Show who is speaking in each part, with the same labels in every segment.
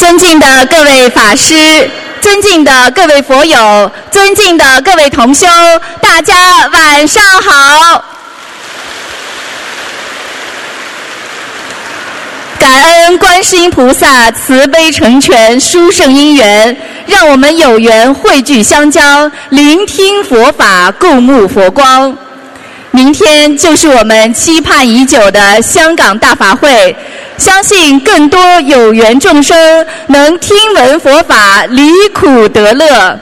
Speaker 1: 尊敬的各位法师，尊敬的各位佛友，尊敬的各位同修，大家晚上好！感恩观世音菩萨慈悲成全殊胜因缘，让我们有缘汇聚相交，聆听佛法，共沐佛光。明天就是我们期盼已久的香港大法会，相信更多有缘众生能听闻佛法，离苦得乐。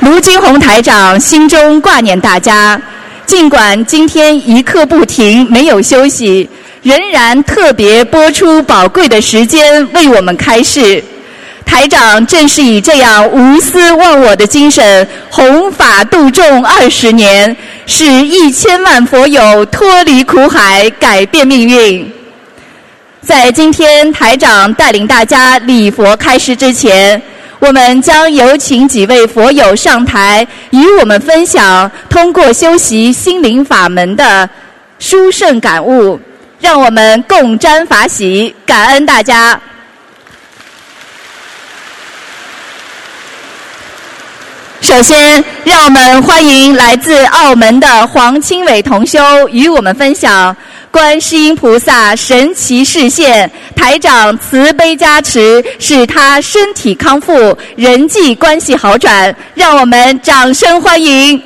Speaker 1: 卢金红台长心中挂念大家，尽管今天一刻不停，没有休息，仍然特别播出宝贵的时间为我们开示。台长正是以这样无私忘我的精神，弘法度众二十年，使一千万佛友脱离苦海，改变命运。在今天台长带领大家礼佛开示之前，我们将有请几位佛友上台，与我们分享通过修习心灵法门的殊胜感悟，让我们共沾法喜，感恩大家。首先，让我们欢迎来自澳门的黄清伟同修与我们分享观世音菩萨神奇视线，台长慈悲加持，使他身体康复，人际关系好转。让我们掌声欢迎。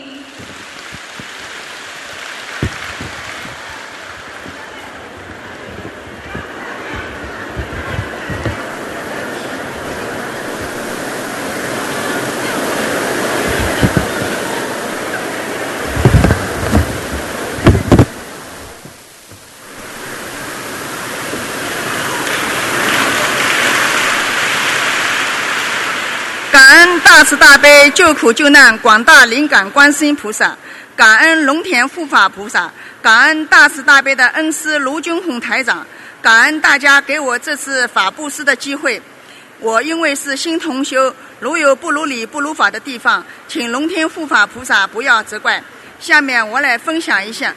Speaker 2: 大慈大救苦救难广大灵感观世音菩萨，感恩龙田护法菩萨，感恩大慈大悲的恩师卢军宏台长，感恩大家给我这次法布施的机会。我因为是新同修，如有不如理不如法的地方，请龙天护法菩萨不要责怪。下面我来分享一下。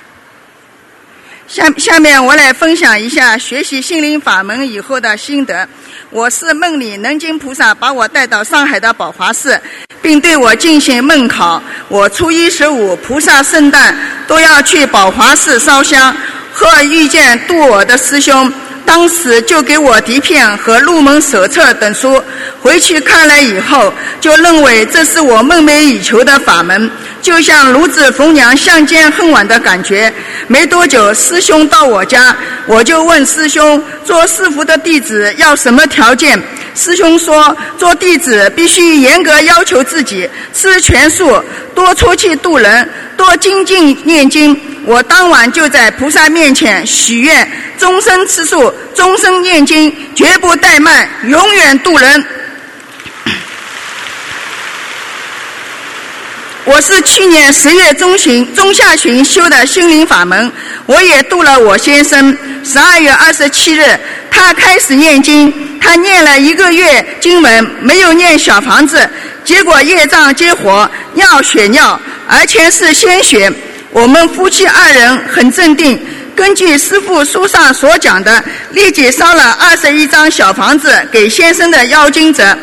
Speaker 2: 下下面我来分享一下学习心灵法门以后的心得。我是梦里能经菩萨把我带到上海的宝华寺，并对我进行梦考。我初一十五、菩萨圣诞都要去宝华寺烧香，和遇见度我的师兄，当时就给我碟片和入门手册等书。回去看了以后，就认为这是我梦寐以求的法门。就像孺子逢娘相见恨晚的感觉。没多久，师兄到我家，我就问师兄：做师傅的弟子要什么条件？师兄说：做弟子必须严格要求自己，吃全素，多出去度人，多精进念经。我当晚就在菩萨面前许愿：终身吃素，终身念经，绝不怠慢，永远度人。我是去年十月中旬、中下旬修的心灵法门，我也度了我先生。十二月二十七日，他开始念经，他念了一个月经文，没有念小房子，结果业障激活，尿血尿，而且是鲜血。我们夫妻二人很镇定，根据师傅书上所讲的，立即烧了二十一张小房子给先生的妖精者。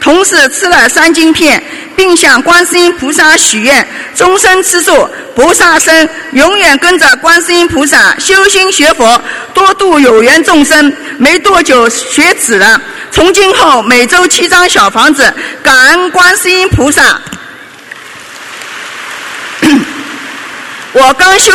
Speaker 2: 同时吃了三金片，并向观世音菩萨许愿：终身吃素，菩萨生，永远跟着观世音菩萨修心学佛，多度有缘众生。没多久学止了，从今后每周七张小房子，感恩观世音菩萨。我刚修。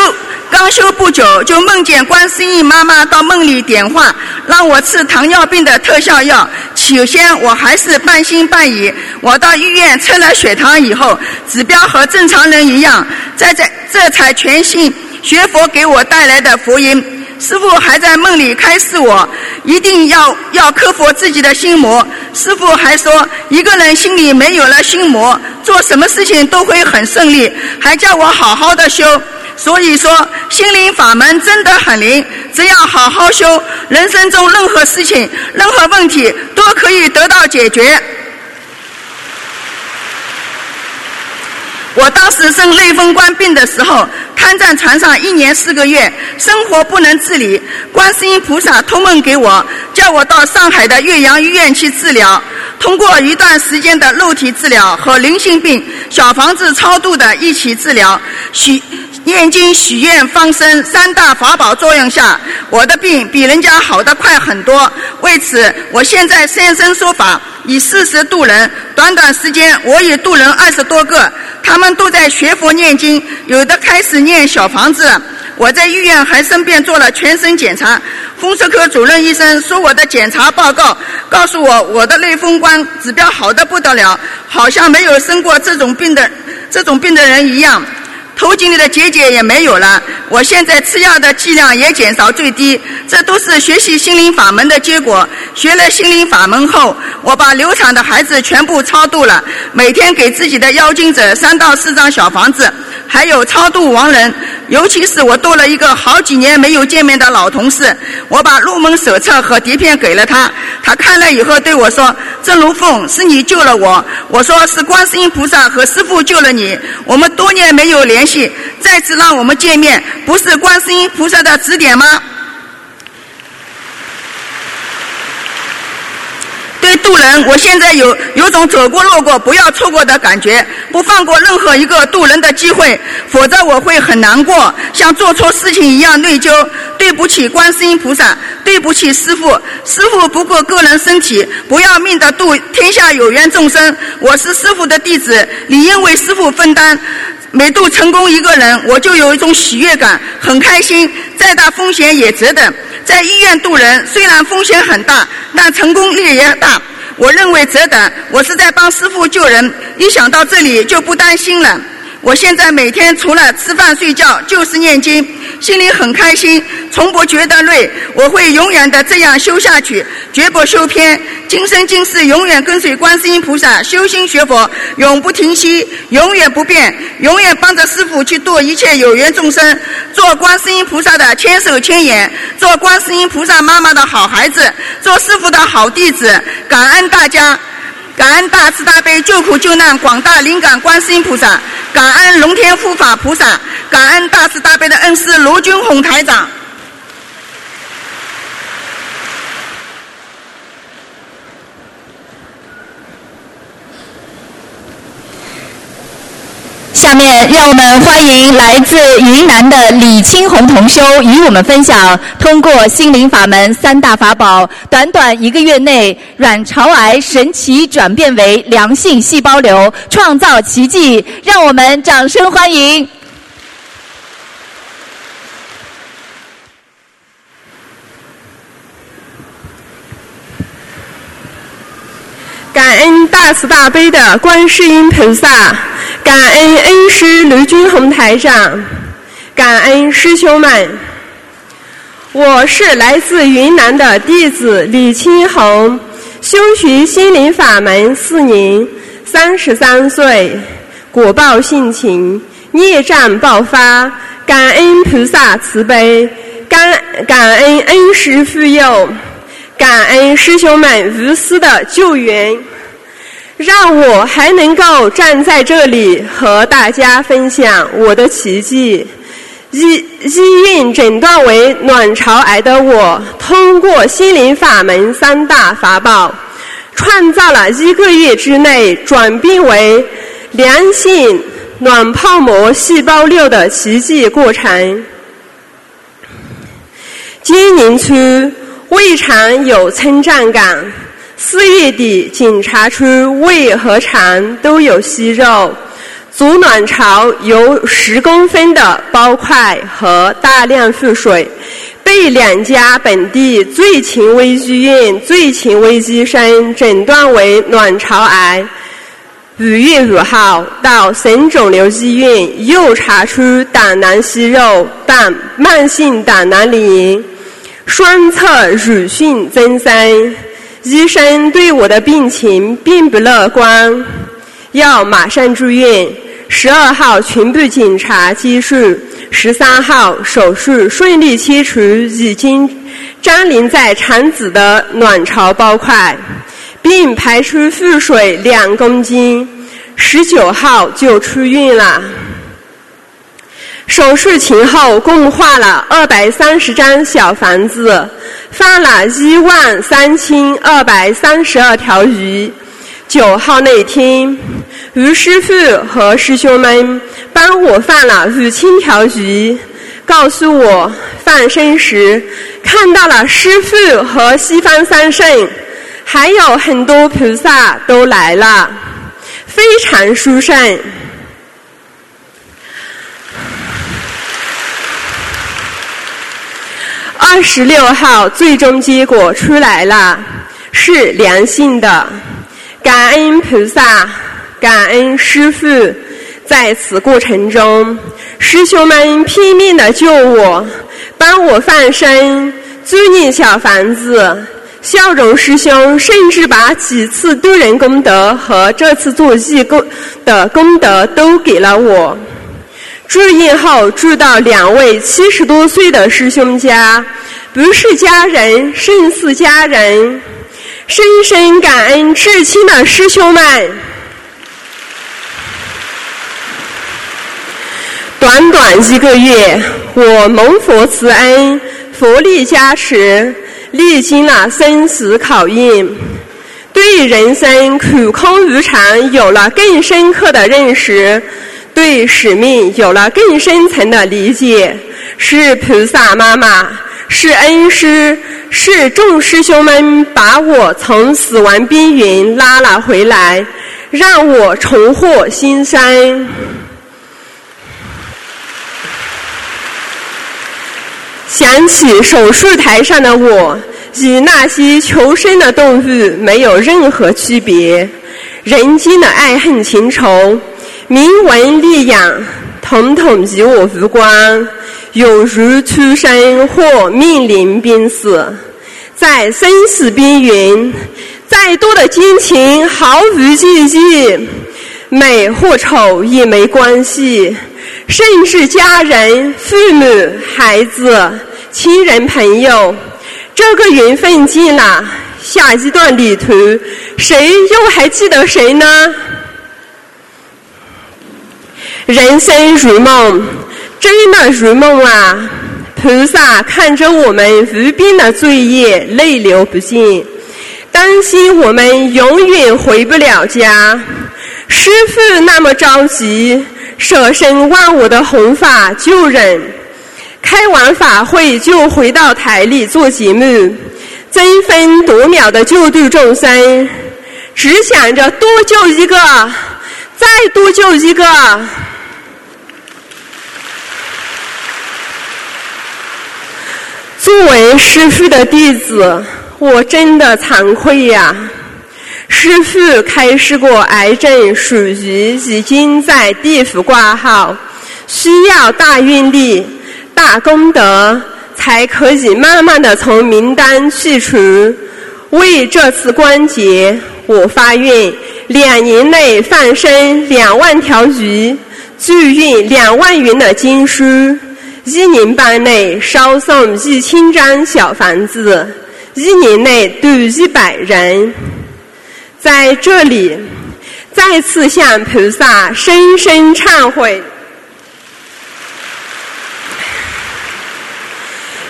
Speaker 2: 刚修不久，就梦见观世音妈妈到梦里点化，让我吃糖尿病的特效药。起先我还是半信半疑。我到医院测了血糖以后，指标和正常人一样，在这这才全信学佛给我带来的福音。师傅还在梦里开示我，一定要要克服自己的心魔。师傅还说，一个人心里没有了心魔，做什么事情都会很顺利，还叫我好好的修。所以说，心灵法门真的很灵，只要好好修，人生中任何事情、任何问题都可以得到解决。我当时生类风关病的时候，瘫在床上一年四个月，生活不能自理。观世音菩萨托梦给我，叫我到上海的岳阳医院去治疗。通过一段时间的肉体治疗和灵性病小房子超度的一起治疗，许念经许愿放生三大法宝作用下，我的病比人家好得快很多。为此，我现在现身说法，以事实度人。短短时间，我已度人二十多个，他们都在学佛念经，有的开始念小房子。我在医院还顺便做了全身检查，风湿科主任医生说我的检查报告告诉我我的类风关指标好的不得了，好像没有生过这种病的这种病的人一样。头颈里的结节也没有了，我现在吃药的剂量也减少最低，这都是学习心灵法门的结果。学了心灵法门后，我把流产的孩子全部超度了，每天给自己的妖精者三到四张小房子，还有超度亡人。尤其是我多了一个好几年没有见面的老同事，我把入门手册和碟片给了他，他看了以后对我说：“郑如凤，是你救了我。”我说：“是观世音菩萨和师父救了你。”我们多年没有联系，再次让我们见面，不是观世音菩萨的指点吗？对渡人，我现在有有种走过路过不要错过的感觉，不放过任何一个渡人的机会，否则我会很难过，像做错事情一样内疚。对不起，观世音菩萨，对不起师傅，师傅不顾个人身体，不要命的渡天下有缘众生。我是师傅的弟子，理应为师傅分担。每度成功一个人，我就有一种喜悦感，很开心。再大风险也值得。在医院度人，虽然风险很大，但成功率也大。我认为值得。我是在帮师傅救人，一想到这里就不担心了。我现在每天除了吃饭睡觉就是念经，心里很开心，从不觉得累。我会永远的这样修下去，绝不修偏。今生今世永远跟随观世音菩萨修心学佛，永不停息，永远不变，永远帮着师傅去度一切有缘众生，做观世音菩萨的千手千眼，做观世音菩萨妈妈的好孩子，做师傅的好弟子。感恩大家。感恩大慈大悲救苦救难广大灵感观世音菩萨，感恩龙天护法菩萨，感恩大慈大悲的恩师罗军宏台长。
Speaker 1: 下面让我们欢迎来自云南的李青红同修与我们分享，通过心灵法门三大法宝，短短一个月内，卵巢癌神奇转变为良性细胞瘤，创造奇迹。让我们掌声欢迎。
Speaker 3: 感恩大慈大悲的观世音菩萨，感恩恩师卢军宏台长，感恩师兄们。我是来自云南的弟子李青红，修学心灵法门四年，三十三岁，果报性情，孽障爆发，感恩菩萨慈悲，感感恩恩师护佑。感恩师兄们无私的救援，让我还能够站在这里和大家分享我的奇迹。医医院诊断为卵巢癌的我，通过心灵法门三大法宝，创造了一个月之内转变为良性卵泡膜细胞瘤的奇迹过程。今年初。胃肠有撑胀感，四月底检查出胃和肠都有息肉，足卵巢有十公分的包块和大量腹水，被两家本地最权威医院最权威医生诊断为卵巢癌。五月五号到省肿瘤医院又查出胆囊息肉、胆慢性胆囊炎。双侧乳腺增生，医生对我的病情并不乐观，要马上住院。十二号全部检查结束，十三号手术顺利切除已经粘连在肠子的卵巢包块，并排出腹水两公斤。十九号就出院了。手术前后共画了二百三十张小房子，放了一万三千二百三十二条鱼。九号那天，于师傅和师兄们帮我放了五千条鱼，告诉我放生时看到了师傅和西方三圣，还有很多菩萨都来了，非常殊胜。二十六号最终结果出来了，是良性的。感恩菩萨，感恩师父，在此过程中，师兄们拼命的救我，帮我放生，租赁小房子。笑容师兄甚至把几次渡人功德和这次做义工的功德都给了我。住院后住到两位七十多岁的师兄家，不是家人，胜似家人。深深感恩至亲的师兄们，短短一个月，我蒙佛慈恩，佛力加持，历经了生死考验，对人生苦空无常有了更深刻的认识，对使命有了更深层的理解，是菩萨妈妈。是恩师，是众师兄们把我从死亡边缘拉了回来，让我重获新生。想起手术台上的我，与那些求生的动物没有任何区别，人间的爱恨情仇、铭文利养，统统与我无关。有如出生或面临濒死，在生死边缘，再多的金钱毫无意义，美或丑也没关系，甚至家人、父母、孩子、亲人、朋友，这个缘分尽了，下一段旅途，谁又还记得谁呢？人生如梦。真的如梦啊！菩萨看着我们无边的罪业，泪流不尽，担心我们永远回不了家。师父那么着急，舍身忘我的弘法救人，开完法会就回到台里做节目，争分夺秒的救度众生，只想着多救一个，再多救一个。作为师父的弟子，我真的惭愧呀！师父开示过，癌症属于已经在地府挂号，需要大运力、大功德，才可以慢慢的从名单去除。为这次关节，我发愿两年内放生两万条鱼，助运两万元的经书。一年半内烧送一千张小房子，一年内度一百人。在这里，再次向菩萨深深忏悔，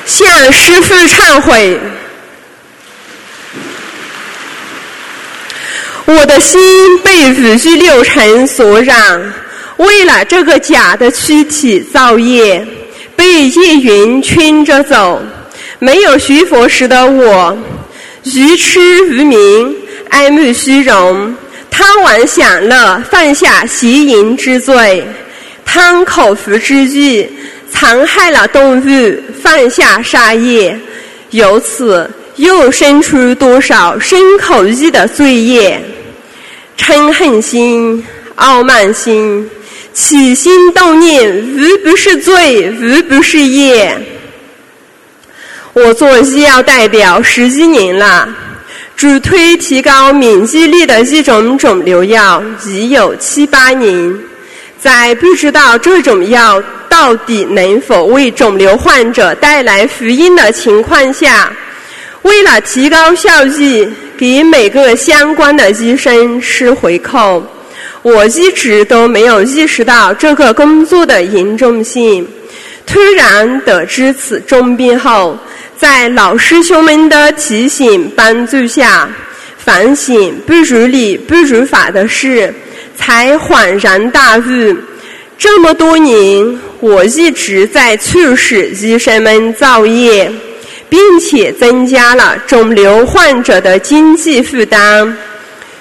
Speaker 3: 向师父忏悔。我的心被五欲六尘所染，为了这个假的躯体造业。被夜云圈着走，没有学佛时的我，愚痴无明，爱慕虚荣，贪玩享乐，犯下邪淫之罪，贪口福之欲，残害了动物，犯下杀业，由此又生出多少身口意的罪业？嗔恨心，傲慢心。起心动念，无不是罪，无不是业。我做医药代表十一年了，主推提高免疫力的一种肿瘤药已有七八年。在不知道这种药到底能否为肿瘤患者带来福音的情况下，为了提高效益，给每个相关的医生吃回扣。我一直都没有意识到这个工作的严重性。突然得知此重病后，在老师兄们的提醒帮助下，反省不如理不如法的事，才恍然大悟。这么多年，我一直在促使医生们造业，并且增加了肿瘤患者的经济负担。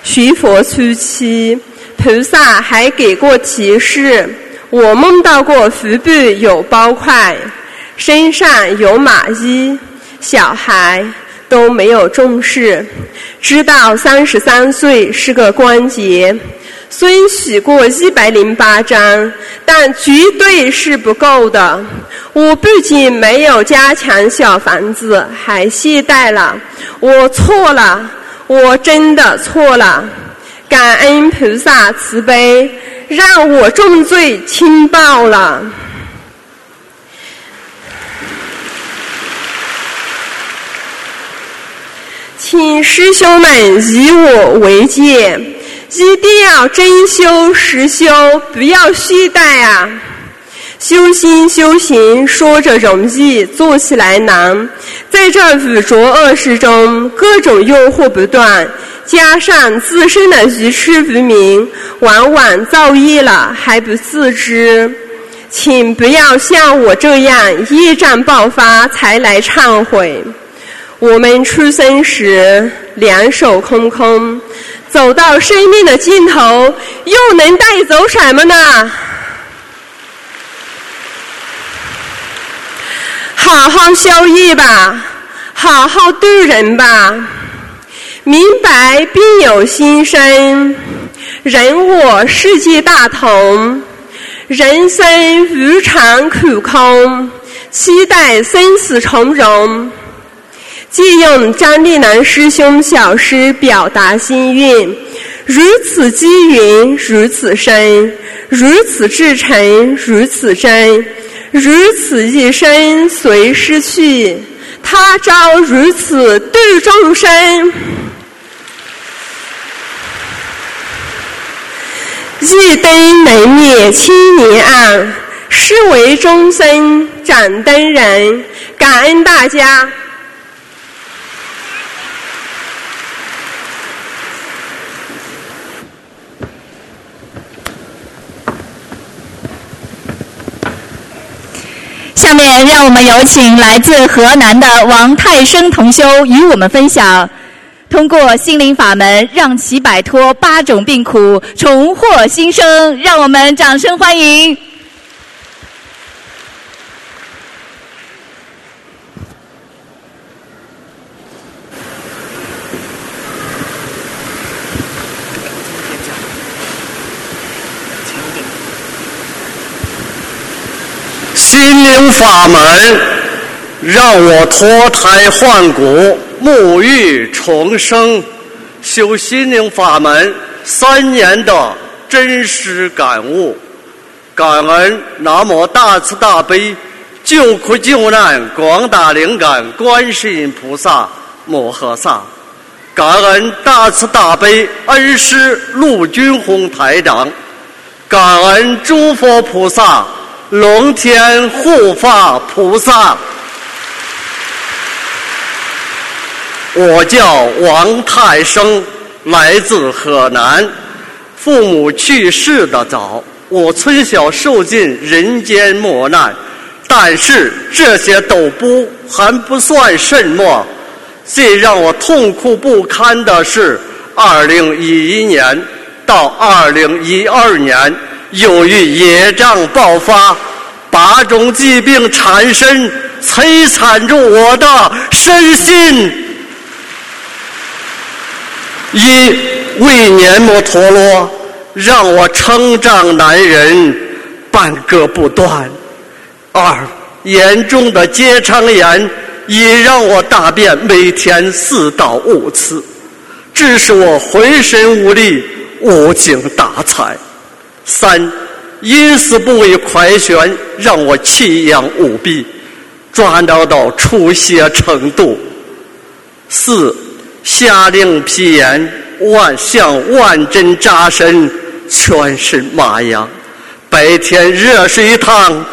Speaker 3: 学佛初期，菩萨还给过提示。我梦到过腹部有包块，身上有蚂蚁，小孩都没有重视。知道三十三岁是个关节，虽许过一百零八张，但绝对是不够的。我不仅没有加强小房子，还懈怠了。我错了，我真的错了。感恩菩萨慈悲。让我重罪轻报了，请师兄们以我为戒，一定要真修实修，不要懈怠啊！修心修行说着容易，做起来难。在这五浊恶世中，各种诱惑不断。加上自身的愚痴无明，往往造业了还不自知，请不要像我这样业障爆发才来忏悔。我们出生时两手空空，走到生命的尽头，又能带走什么呢？好好修业吧，好好度人吧。明白必有心生，人我世界大同，人生无常苦空，期待生死从容。借用张立南师兄小诗表达心愿：如此机缘如此深，如此至诚如此真，如此一生随失去，他朝如此度众生。一灯能灭千年暗，是为众生盏灯人。感恩大家。
Speaker 1: 让我们有请来自河南的王泰生同修与我们分享。通过心灵法门，让其摆脱八种病苦，重获新生。让我们掌声欢迎！
Speaker 4: 心灵法门让我脱胎换骨。沐浴重生，修心灵法门三年的真实感悟，感恩南无大慈大悲救苦救难广大灵感观世音菩萨摩诃萨，感恩大慈大悲恩师陆军宏台长，感恩诸佛菩萨、龙天护法菩萨。我叫王太生，来自河南。父母去世的早，我从小受尽人间磨难，但是这些都不还不算什么。最让我痛苦不堪的是，二零一一年到二零一二年，由于野障爆发，八种疾病缠身，摧残着我的身心。一胃黏膜脱落，让我成长难人半个不断；二严重的结肠炎已让我大便每天四到五次，致使我浑身无力，无精打采；三阴丝部位快旋，让我气氧无比，抓挠到出血程度；四。下令皮炎，万向万针扎身，全身麻痒，白天热水烫，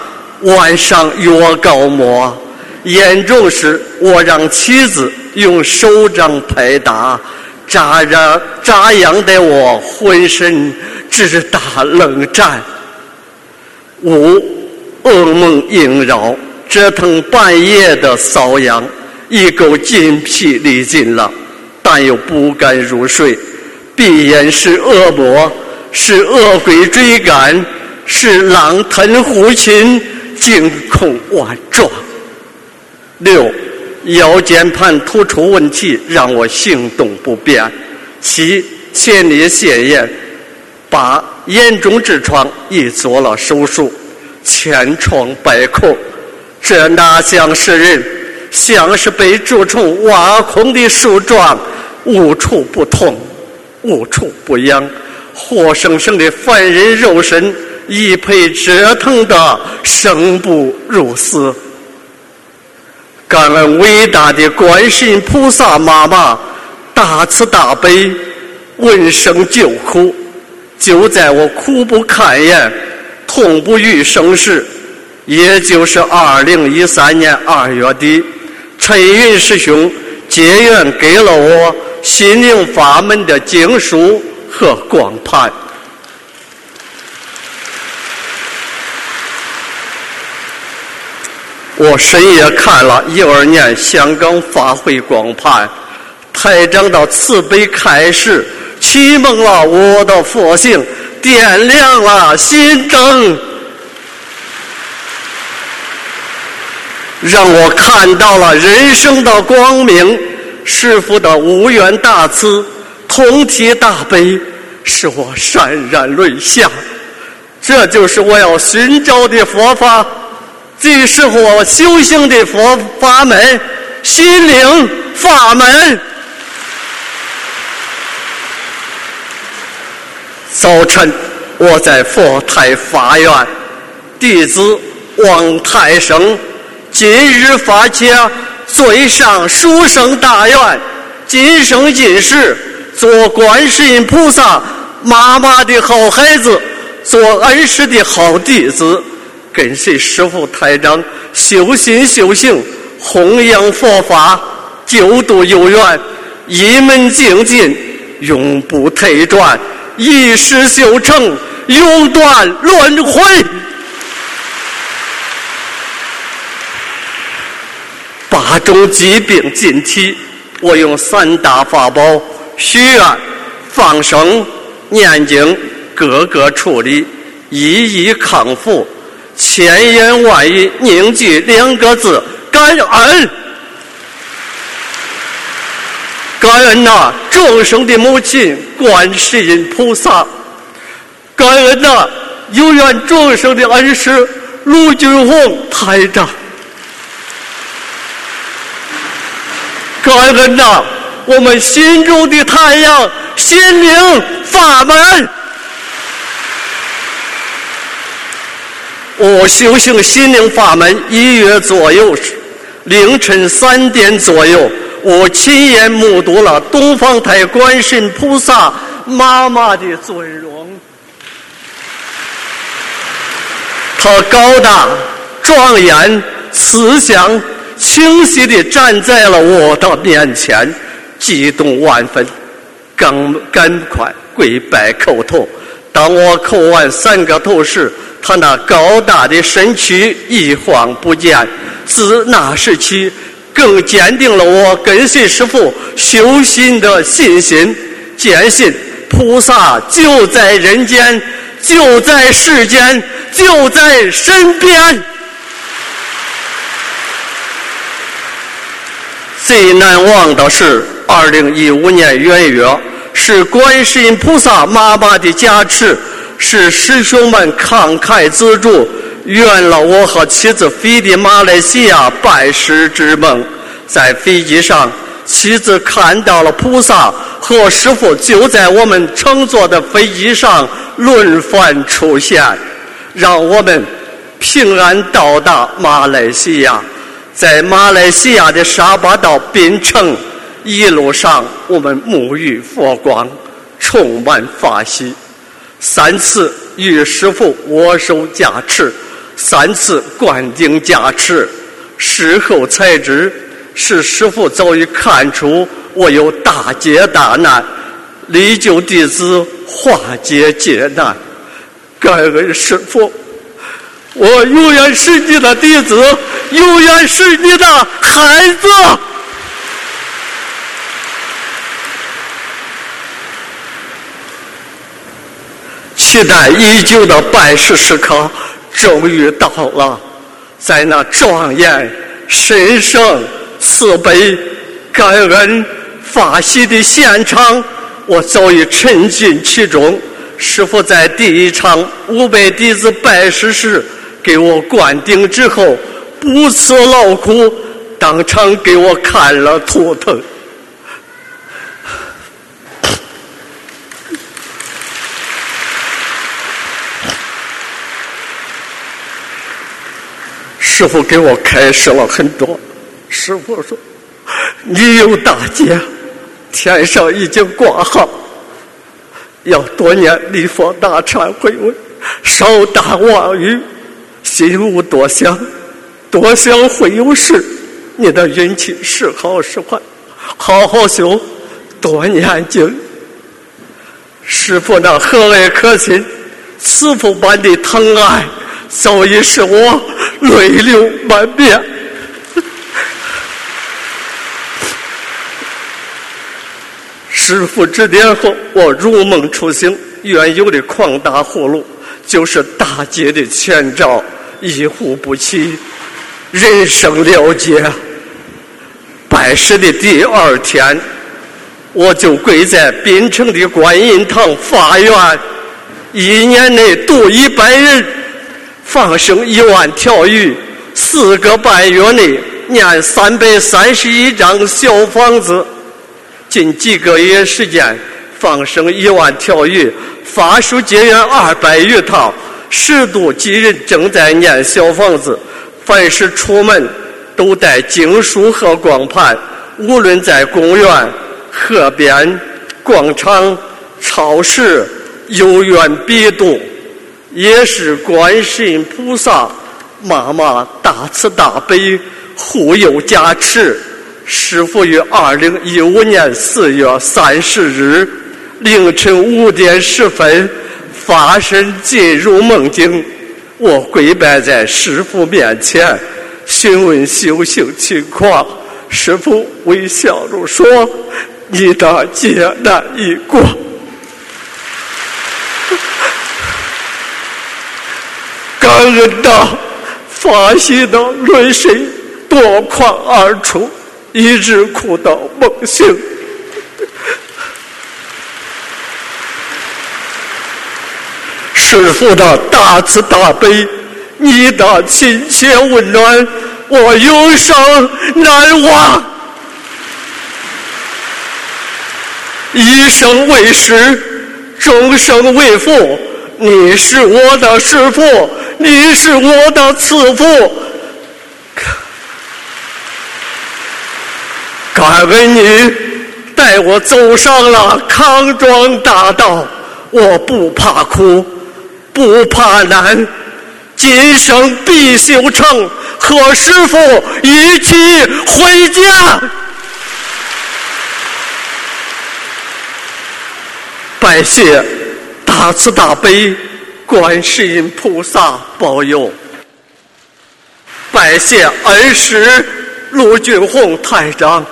Speaker 4: 晚上药膏抹。严重时，我让妻子用手掌拍打，扎着扎痒的我浑身直打冷战。五，噩梦萦绕，折腾半夜的瘙痒，一股筋疲力尽了，但又不敢入睡。闭眼是恶魔，是恶鬼追赶，是狼吞虎擒，惊恐万状。六，腰间盘突出问题让我行动不便。七，前列腺炎。八，严重痔疮已做了手术，千疮百孔。这哪像是人，像是被蛀虫挖空的树桩，无处不痛，无处不痒，活生生的凡人肉身，已被折腾得生不如死。感恩伟大的观世音菩萨妈妈大慈大悲，闻声救苦。就在我苦不堪言、痛不欲生时，也就是二零一三年二月底，陈云师兄结缘给了我心灵法门的经书和光盘。我深夜看了一二年香港法会光盘，台长的慈悲开示，启蒙了我的佛性，点亮了心灯，让我看到了人生的光明。师父的无缘大慈，同体大悲，使我潸然泪下。这就是我要寻找的佛法。这是我修行的佛法门，心灵法门。早晨，我在佛台发愿，弟子王太生今日发起最上殊胜大愿，今生今世做观世音菩萨妈妈的好孩子，做恩师的好弟子。跟随师父台长修心修行，弘扬佛法，救度有缘，一门精进，永不退转，一世修成，永断轮回。八种疾病尽体，我用三大法宝：许愿、放生、念经，各个处理，一一康复。千言万语凝聚两个字：感恩。感恩呐，众生的母亲观世音菩萨；感恩呐，有缘众生的恩师卢俊宏台长；感恩呐，我们心中的太阳心灵法门。我修行心灵法门一月左右，凌晨三点左右，我亲眼目睹了东方台观世音菩萨妈妈的尊容。她高大、庄严、慈祥、清晰地站在了我的面前，激动万分，赶赶快跪拜叩头。当我叩完三个头时，他那高大的身躯一晃不见，自那时起，更坚定了我跟随师父修心的信心，坚信菩萨就在人间，就在世间，就在身边。最难忘的是二零一五年元月，是观世音菩萨妈妈的加持。是师兄们慷慨资助，圆了我和妻子飞的马来西亚拜师之梦。在飞机上，妻子看到了菩萨和师傅就在我们乘坐的飞机上轮番出现，让我们平安到达马来西亚。在马来西亚的沙巴岛槟城，一路上我们沐浴佛光，充满法喜。三次与师傅握手加持，三次灌顶加持。事后才知，是师傅早已看出我有大劫大难，力救弟子，化解劫难。感恩师傅，我永远是你的弟子，永远是你的孩子。期待已久的拜师时刻终于到了，在那庄严、神圣、慈悲、感恩、发喜的现场，我早已沉浸其中。师傅在第一场五百弟子拜师时，给我灌顶之后，不辞劳苦，当场给我看了图腾。师傅给我开示了很多。师傅说：“你有大劫，天上已经挂号，要多念礼佛大忏悔文，少打妄语，心无多想，多想会有事。你的运气是好是坏，好好修，多念经。师傅那和蔼可亲、慈父般的疼爱。”早已是我泪流满面。师傅指点后，我如梦初醒。原有的狂打呼噜，就是大劫的前兆，一呼不起，人生了结。拜师的第二天，我就跪在滨城的观音堂发愿，一年内度一百人。放生一万条鱼，四个半月内念三百三十一张小房子，近几个月时间放生一万条鱼，法术结缘二百余套，十度几人正在念小房子。凡是出门都带经书和光盘，无论在公园、河边、广场、超市，有缘必读。也是观世音菩萨妈妈大慈大悲护佑加持。师傅于二零一五年四月三十日凌晨五点十分发身进入梦境，我跪拜在师傅面前，询问修行情况。师傅微笑着说：“你的劫难已过。”感恩的发喜的泪水夺眶而出，一直哭到梦醒。师傅的大慈大悲，你的亲切温暖，我永生难忘。一生为师，终生为父，你是我的师傅。你是我的慈父，感恩你带我走上了康庄大道。我不怕苦，不怕难，今生必修成，和师傅一起回家。拜谢大慈大悲。观世音菩萨保佑，拜谢恩师陆俊宏台长，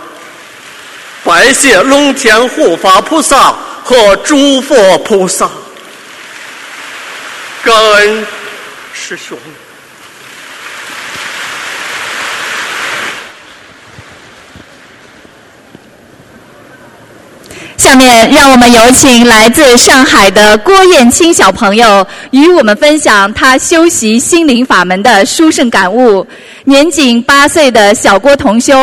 Speaker 4: 拜谢龙天护法菩萨和诸佛菩萨，感恩师兄。
Speaker 1: 下面让我们有请来自上海的郭艳青小朋友与我们分享他修习心灵法门的殊胜感悟。年仅八岁的小郭同修，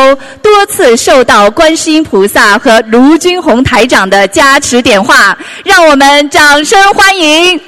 Speaker 1: 多次受到观世音菩萨和卢军宏台长的加持点化，让我们掌声欢迎。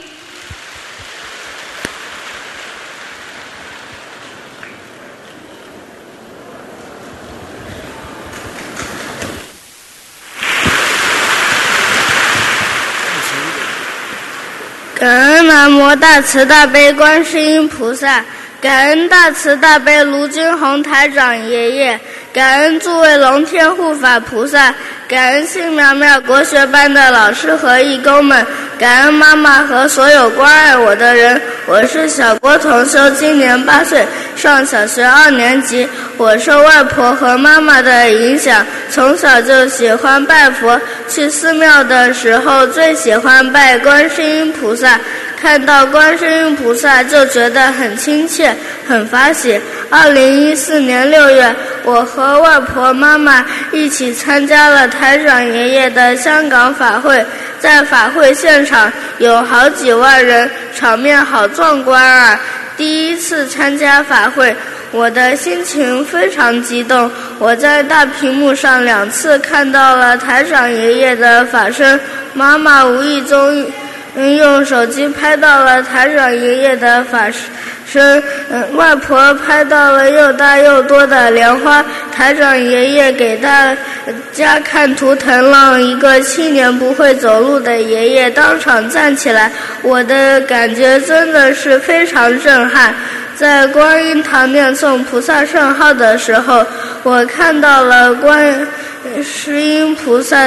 Speaker 5: 南无大慈大悲观世音菩萨，感恩大慈大悲卢军宏台长爷爷，感恩诸位龙天护法菩萨，感恩新苗苗国学班的老师和义工们，感恩妈妈和所有关爱我的人。我是小郭同修，今年八岁，上小学二年级。我受外婆和妈妈的影响，从小就喜欢拜佛。去寺庙的时候，最喜欢拜观世音菩萨。看到观世音菩萨就觉得很亲切，很发喜。二零一四年六月，我和外婆、妈妈一起参加了台长爷爷的香港法会，在法会现场有好几万人，场面好壮观啊！第一次参加法会，我的心情非常激动。我在大屏幕上两次看到了台长爷爷的法身，妈妈无意中。嗯，用手机拍到了台长爷爷的法身，嗯，外婆拍到了又大又多的莲花。台长爷爷给大家看图腾，让一个青年不会走路的爷爷当场站起来，我的感觉真的是非常震撼。在观音堂念诵菩萨圣号的时候，我看到了观。十音菩萨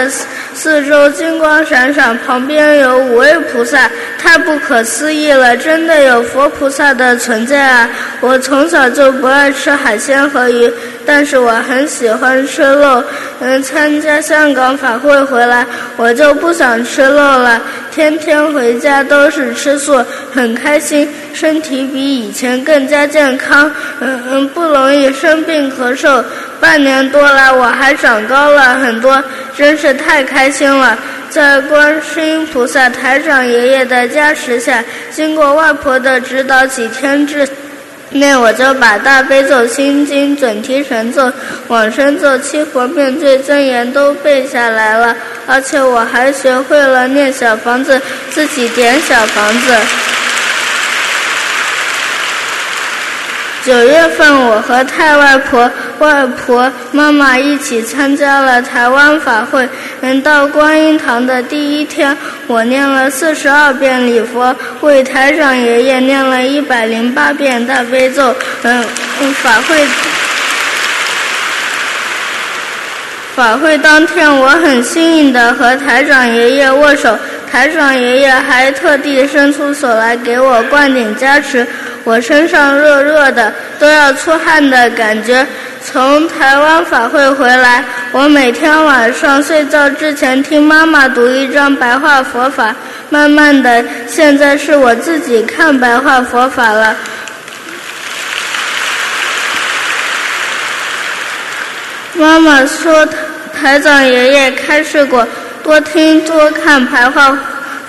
Speaker 5: 四周金光闪闪，旁边有五位菩萨，太不可思议了！真的有佛菩萨的存在啊！我从小就不爱吃海鲜和鱼，但是我很喜欢吃肉。嗯，参加香港法会回来，我就不想吃肉了，天天回家都是吃素，很开心，身体比以前更加健康。嗯嗯，不容易生病咳嗽。半年多来，我还长高了很多，真是太开心了！在观世音菩萨、台长爷爷的加持下，经过外婆的指导，几天之那我就把大悲咒、心经、准提神咒、往生咒、七佛灭罪真言都背下来了，而且我还学会了念小房子，自己点小房子。九月份，我和太外婆、外婆、妈妈一起参加了台湾法会。嗯，到观音堂的第一天，我念了四十二遍礼佛，为台长爷爷念了一百零八遍大悲咒。嗯，法会法会当天，我很幸运的和台长爷爷握手，台长爷爷还特地伸出手来给我灌顶加持。我身上热热的，都要出汗的感觉。从台湾法会回来，我每天晚上睡觉之前听妈妈读一张白话佛法。慢慢的，现在是我自己看白话佛法了。妈妈说，台长爷爷开示过，多听多看白话。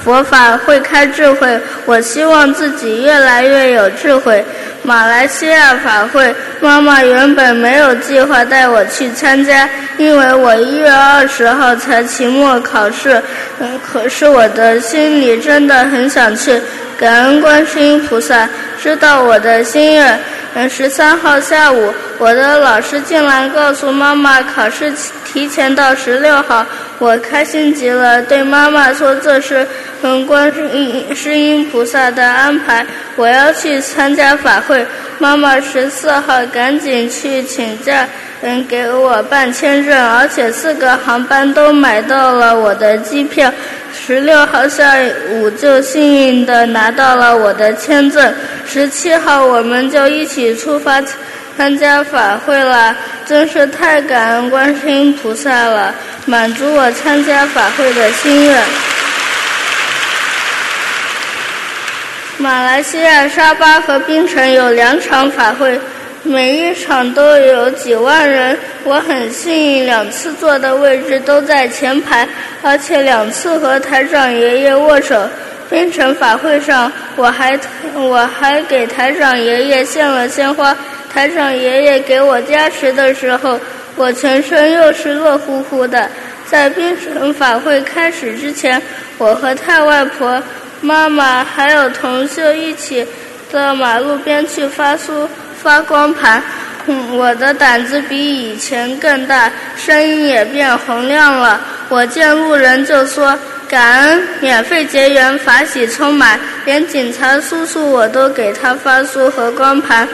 Speaker 5: 佛法会开智慧，我希望自己越来越有智慧。马来西亚法会，妈妈原本没有计划带我去参加，因为我一月二十号才期末考试。嗯，可是我的心里真的很想去。感恩观世音菩萨知道我的心愿。嗯，十三号下午，我的老师竟然告诉妈妈考试提前到十六号，我开心极了，对妈妈说这是。嗯，观世音菩萨的安排，我要去参加法会。妈妈十四号赶紧去请假，嗯，给我办签证，而且四个航班都买到了我的机票。十六号下午就幸运的拿到了我的签证，十七号我们就一起出发参加法会了。真是太感恩观世音菩萨了，满足我参加法会的心愿。马来西亚沙巴和槟城有两场法会，每一场都有几万人。我很幸运，两次坐的位置都在前排，而且两次和台长爷爷握手。冰城法会上，我还我还给台长爷爷献了鲜花。台长爷爷给我加持的时候，我全身又是热乎乎的。在冰城法会开始之前，我和太外婆。妈妈还有同秀一起到马路边去发书发光盘，嗯，我的胆子比以前更大，声音也变洪亮了。我见路人就说：“感恩免费结缘，法喜充满，连警察叔叔我都给他发书和光盘。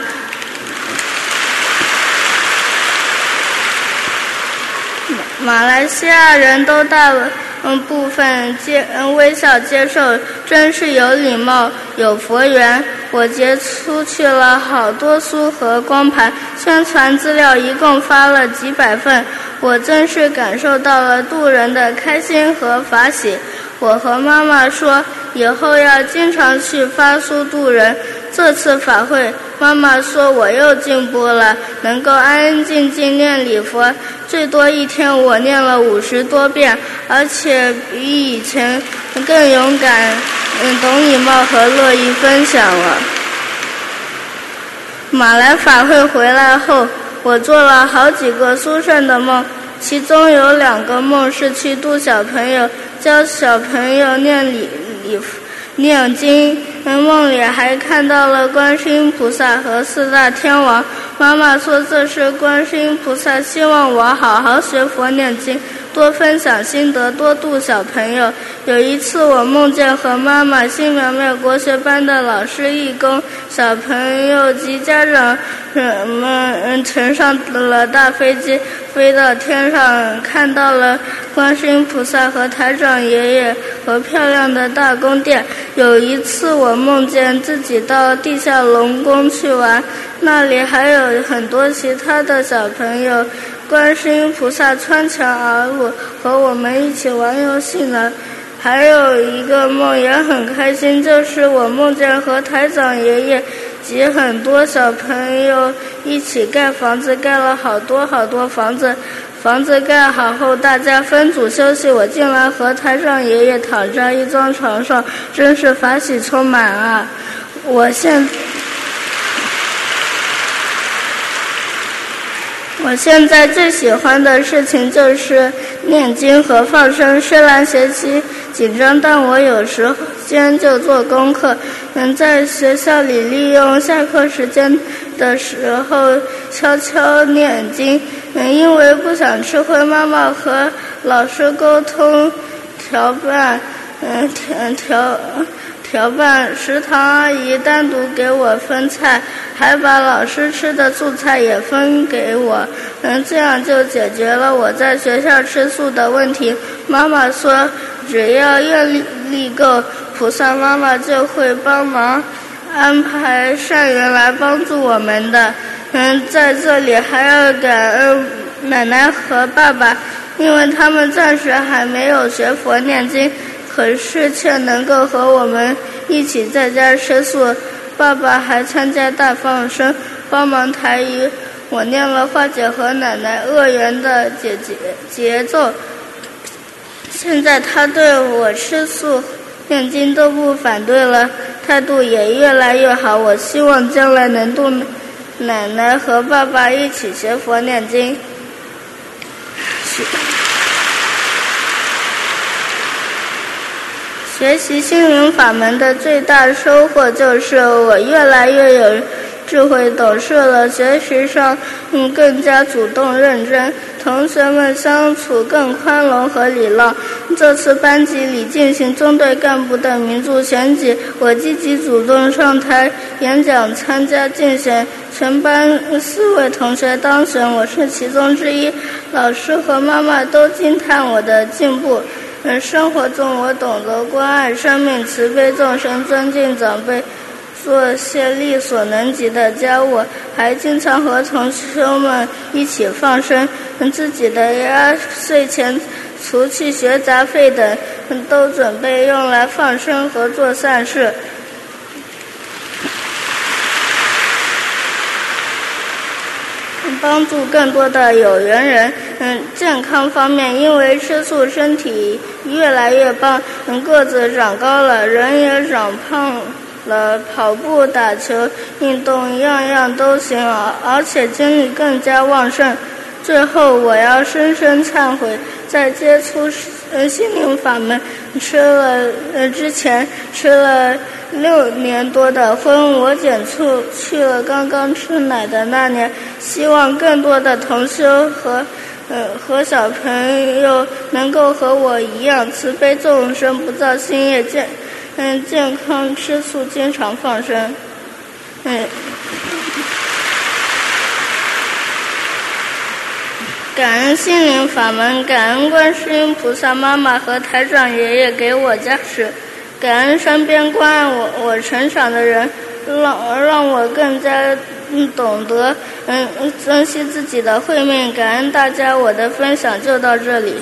Speaker 5: 马来西亚人都带了嗯部分接嗯微笑接受，真是有礼貌，有佛缘。我结出去了好多书和光盘，宣传资料一共发了几百份，我真是感受到了渡人的开心和法喜。我和妈妈说，以后要经常去发书度人。这次法会，妈妈说我又进步了，能够安安静静念礼佛，最多一天我念了五十多遍，而且比以前更勇敢、嗯，懂礼貌和乐意分享了。马来法会回来后，我做了好几个殊胜的梦，其中有两个梦是去度小朋友，教小朋友念礼礼念经。梦里还看到了观世音菩萨和四大天王。妈妈说这是观世音菩萨希望我好好学佛念经，多分享心得，多度小朋友。有一次我梦见和妈妈新苗苗国学班的老师义工、小朋友及家长们乘上了大飞机。飞到天上，看到了观世音菩萨和台长爷爷和漂亮的大宫殿。有一次，我梦见自己到地下龙宫去玩，那里还有很多其他的小朋友。观世音菩萨穿墙而入，和我们一起玩游戏呢。还有一个梦也很开心，就是我梦见和台长爷爷。及很多小朋友一起盖房子，盖了好多好多房子。房子盖好后，大家分组休息。我竟然和台长爷爷躺在一张床上，真是法喜充满啊！我现我现在最喜欢的事情就是念经和放生。虽然学习紧张，但我有时间就做功课。能在学校里利用下课时间的时候悄悄念经，嗯，因为不想吃亏，妈妈和老师沟通调办，嗯，调调调办。食堂阿姨单独给我分菜，还把老师吃的素菜也分给我，嗯，这样就解决了我在学校吃素的问题。妈妈说，只要愿力够。菩萨妈妈就会帮忙安排善缘来帮助我们的。嗯，在这里还要感恩奶奶和爸爸，因为他们暂时还没有学佛念经，可是却能够和我们一起在家吃素。爸爸还参加大放生，帮忙抬鱼。我念了化解和奶奶恶缘的节节节奏。现在他对我吃素。念经都不反对了，态度也越来越好。我希望将来能度奶奶和爸爸一起学佛念经。学习心灵法门的最大收获就是我越来越有智慧懂事了，学习上嗯更加主动认真。同学们相处更宽容和礼让。这次班级里进行中队干部的民主选举，我积极主动上台演讲参加竞选，全班四位同学当选，我是其中之一。老师和妈妈都惊叹我的进步。嗯，生活中我懂得关爱生命、慈悲众生、尊敬长辈。做些力所能及的家务，还经常和同学们一起放生。自己的压岁钱、除去学杂费等，都准备用来放生和做善事，帮助更多的有缘人。嗯，健康方面，因为吃素，身体越来越棒，个子长高了，人也长胖。了跑步、打球、运动样样都行，而且精力更加旺盛。最后，我要深深忏悔，在接触呃心灵法门吃了呃之前吃了六年多的荤，我减醋去了刚刚吃奶的那年。希望更多的同修和呃，和小朋友能够和我一样慈悲众生，不造新业，健嗯健康吃素，经常放生。嗯，感恩心灵法门，感恩观世音菩萨妈妈和台长爷爷给我加持，感恩身边关爱我我成长的人，让让我更加。懂得嗯珍惜自己的慧命，感恩大家，我的分享就到这里。